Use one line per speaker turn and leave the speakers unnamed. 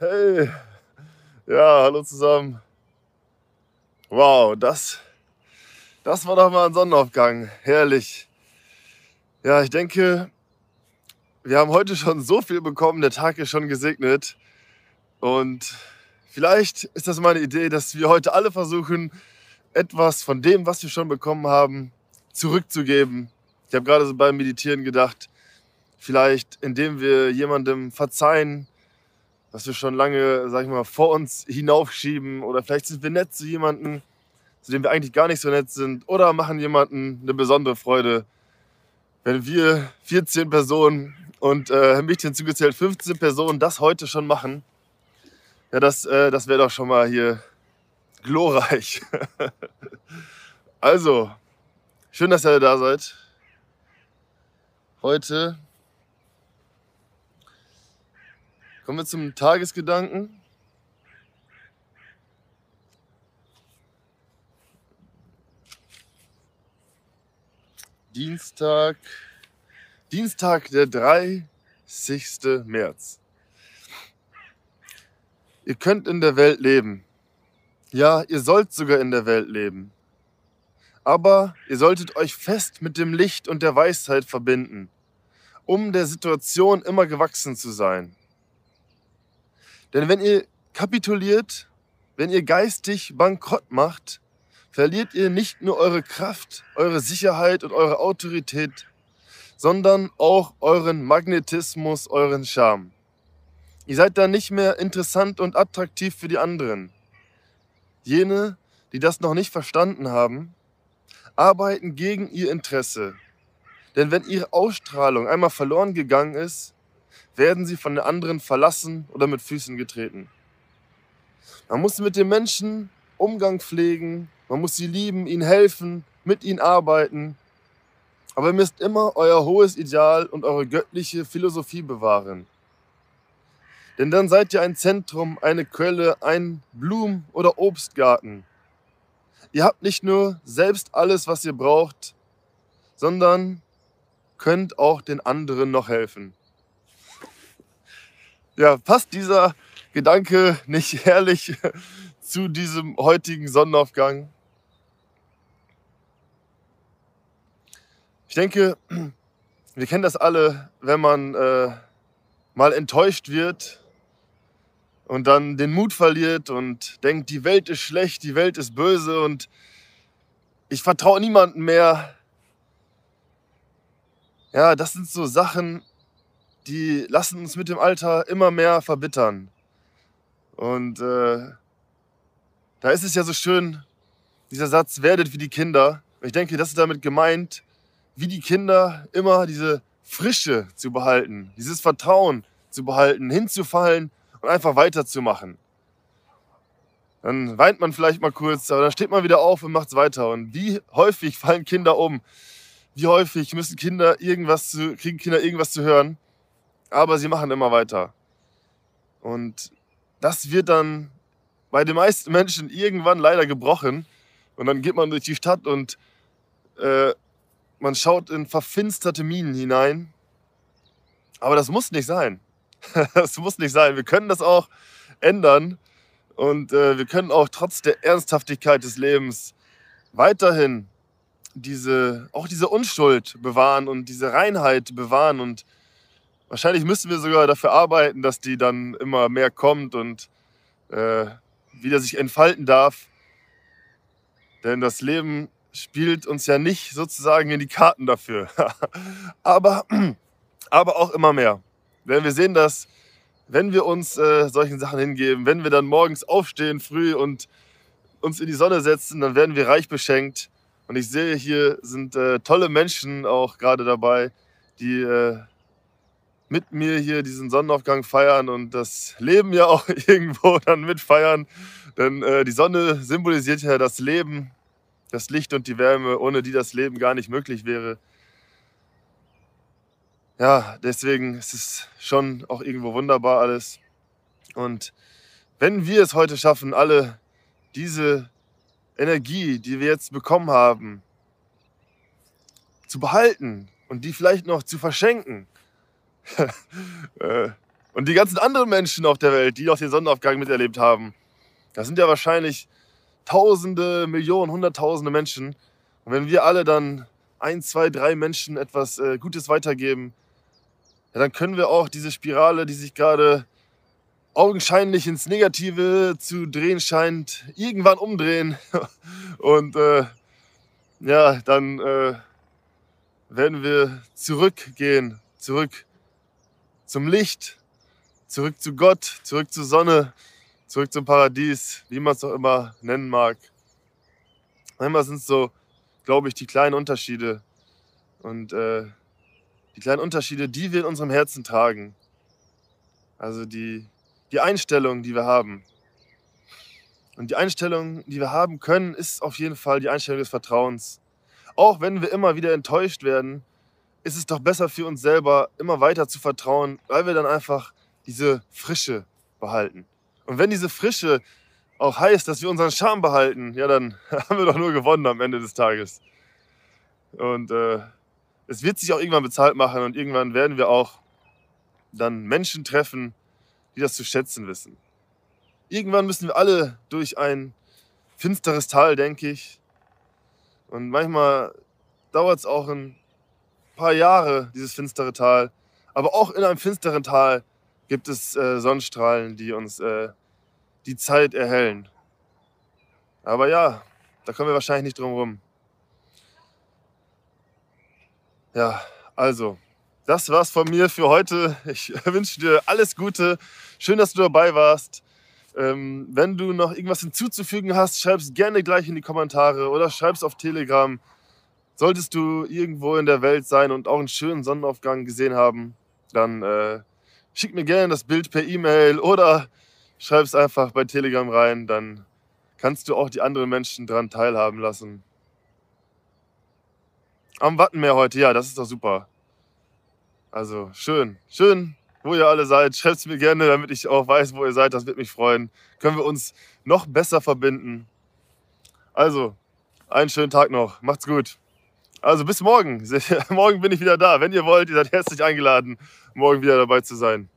Hey, ja, hallo zusammen. Wow, das, das war doch mal ein Sonnenaufgang. Herrlich. Ja, ich denke, wir haben heute schon so viel bekommen. Der Tag ist schon gesegnet. Und vielleicht ist das meine Idee, dass wir heute alle versuchen, etwas von dem, was wir schon bekommen haben, zurückzugeben. Ich habe gerade so beim Meditieren gedacht, vielleicht indem wir jemandem verzeihen, was wir schon lange, sag ich mal, vor uns hinaufschieben. Oder vielleicht sind wir nett zu jemandem, zu dem wir eigentlich gar nicht so nett sind. Oder machen jemandem eine besondere Freude. Wenn wir 14 Personen und äh, mich hinzugezählt 15 Personen das heute schon machen, ja, das, äh, das wäre doch schon mal hier glorreich. also, schön, dass ihr da seid. Heute kommen wir zum Tagesgedanken. Dienstag, Dienstag, der 30. März. Ihr könnt in der Welt leben. Ja, ihr sollt sogar in der Welt leben. Aber ihr solltet euch fest mit dem Licht und der Weisheit verbinden, um der Situation immer gewachsen zu sein. Denn wenn ihr kapituliert, wenn ihr geistig bankrott macht, verliert ihr nicht nur eure Kraft, eure Sicherheit und eure Autorität, sondern auch euren Magnetismus, euren Charme. Ihr seid dann nicht mehr interessant und attraktiv für die anderen. Jene, die das noch nicht verstanden haben, arbeiten gegen ihr Interesse. Denn wenn ihre Ausstrahlung einmal verloren gegangen ist, werden sie von den anderen verlassen oder mit Füßen getreten. Man muss mit den Menschen Umgang pflegen, man muss sie lieben, ihnen helfen, mit ihnen arbeiten. Aber ihr müsst immer euer hohes Ideal und eure göttliche Philosophie bewahren. Denn dann seid ihr ein Zentrum, eine Quelle, ein Blumen- oder Obstgarten. Ihr habt nicht nur selbst alles, was ihr braucht, sondern könnt auch den anderen noch helfen. Ja, passt dieser Gedanke nicht herrlich zu diesem heutigen Sonnenaufgang? Ich denke, wir kennen das alle, wenn man äh, mal enttäuscht wird und dann den Mut verliert und denkt, die Welt ist schlecht, die Welt ist böse und ich vertraue niemandem mehr. Ja, das sind so Sachen, die lassen uns mit dem Alter immer mehr verbittern. Und äh, da ist es ja so schön, dieser Satz, werdet wie die Kinder. Ich denke, das ist damit gemeint, wie die Kinder immer diese Frische zu behalten, dieses Vertrauen zu behalten, hinzufallen und einfach weiterzumachen. Dann weint man vielleicht mal kurz, aber dann steht man wieder auf und macht es weiter. Und wie häufig fallen Kinder um? Wie häufig müssen Kinder irgendwas zu, kriegen Kinder irgendwas zu hören? Aber sie machen immer weiter. Und das wird dann bei den meisten Menschen irgendwann leider gebrochen. Und dann geht man durch die Stadt und äh, man schaut in verfinsterte Minen hinein. Aber das muss nicht sein. das muss nicht sein. Wir können das auch ändern und äh, wir können auch trotz der Ernsthaftigkeit des Lebens weiterhin diese, auch diese Unschuld bewahren und diese Reinheit bewahren und wahrscheinlich müssen wir sogar dafür arbeiten, dass die dann immer mehr kommt und äh, wieder sich entfalten darf. Denn das Leben spielt uns ja nicht sozusagen in die Karten dafür, aber, aber auch immer mehr. Denn wir sehen das, wenn wir uns äh, solchen Sachen hingeben, wenn wir dann morgens aufstehen früh und uns in die Sonne setzen, dann werden wir reich beschenkt. Und ich sehe, hier sind äh, tolle Menschen auch gerade dabei, die äh, mit mir hier diesen Sonnenaufgang feiern und das Leben ja auch irgendwo dann mitfeiern. Denn äh, die Sonne symbolisiert ja das Leben, das Licht und die Wärme, ohne die das Leben gar nicht möglich wäre ja, deswegen ist es schon auch irgendwo wunderbar alles. Und wenn wir es heute schaffen, alle diese Energie, die wir jetzt bekommen haben, zu behalten und die vielleicht noch zu verschenken, Und die ganzen anderen Menschen auf der Welt, die auch den Sonnenaufgang miterlebt haben, das sind ja wahrscheinlich Tausende, Millionen, Hunderttausende Menschen. Und wenn wir alle dann ein, zwei, drei Menschen etwas äh, Gutes weitergeben, ja, dann können wir auch diese Spirale, die sich gerade augenscheinlich ins Negative zu drehen scheint, irgendwann umdrehen. Und äh, ja, dann äh, werden wir zurückgehen, zurück zum Licht, zurück zu Gott, zurück zur Sonne, zurück zum Paradies, wie man es auch immer nennen mag. Manchmal sind es so, glaube ich, die kleinen Unterschiede und äh, die kleinen Unterschiede, die wir in unserem Herzen tragen. Also die, die Einstellung, die wir haben. Und die Einstellung, die wir haben können, ist auf jeden Fall die Einstellung des Vertrauens. Auch wenn wir immer wieder enttäuscht werden, ist es doch besser für uns selber, immer weiter zu vertrauen, weil wir dann einfach diese Frische behalten. Und wenn diese Frische auch heißt, dass wir unseren Charme behalten, ja, dann haben wir doch nur gewonnen am Ende des Tages. Und äh, es wird sich auch irgendwann bezahlt machen und irgendwann werden wir auch dann Menschen treffen, die das zu schätzen wissen. Irgendwann müssen wir alle durch ein finsteres Tal, denke ich. Und manchmal dauert es auch ein paar Jahre, dieses finstere Tal. Aber auch in einem finsteren Tal gibt es äh, Sonnenstrahlen, die uns äh, die Zeit erhellen. Aber ja, da kommen wir wahrscheinlich nicht drum rum. Ja, also, das war's von mir für heute. Ich wünsche dir alles Gute. Schön, dass du dabei warst. Ähm, wenn du noch irgendwas hinzuzufügen hast, schreib es gerne gleich in die Kommentare oder schreib es auf Telegram. Solltest du irgendwo in der Welt sein und auch einen schönen Sonnenaufgang gesehen haben, dann äh, schick mir gerne das Bild per E-Mail oder schreib es einfach bei Telegram rein. Dann kannst du auch die anderen Menschen daran teilhaben lassen. Am Wattenmeer heute, ja, das ist doch super. Also schön, schön, wo ihr alle seid. Schreibt es mir gerne, damit ich auch weiß, wo ihr seid. Das wird mich freuen. Können wir uns noch besser verbinden. Also, einen schönen Tag noch. Macht's gut. Also bis morgen. morgen bin ich wieder da. Wenn ihr wollt, ihr seid herzlich eingeladen, morgen wieder dabei zu sein.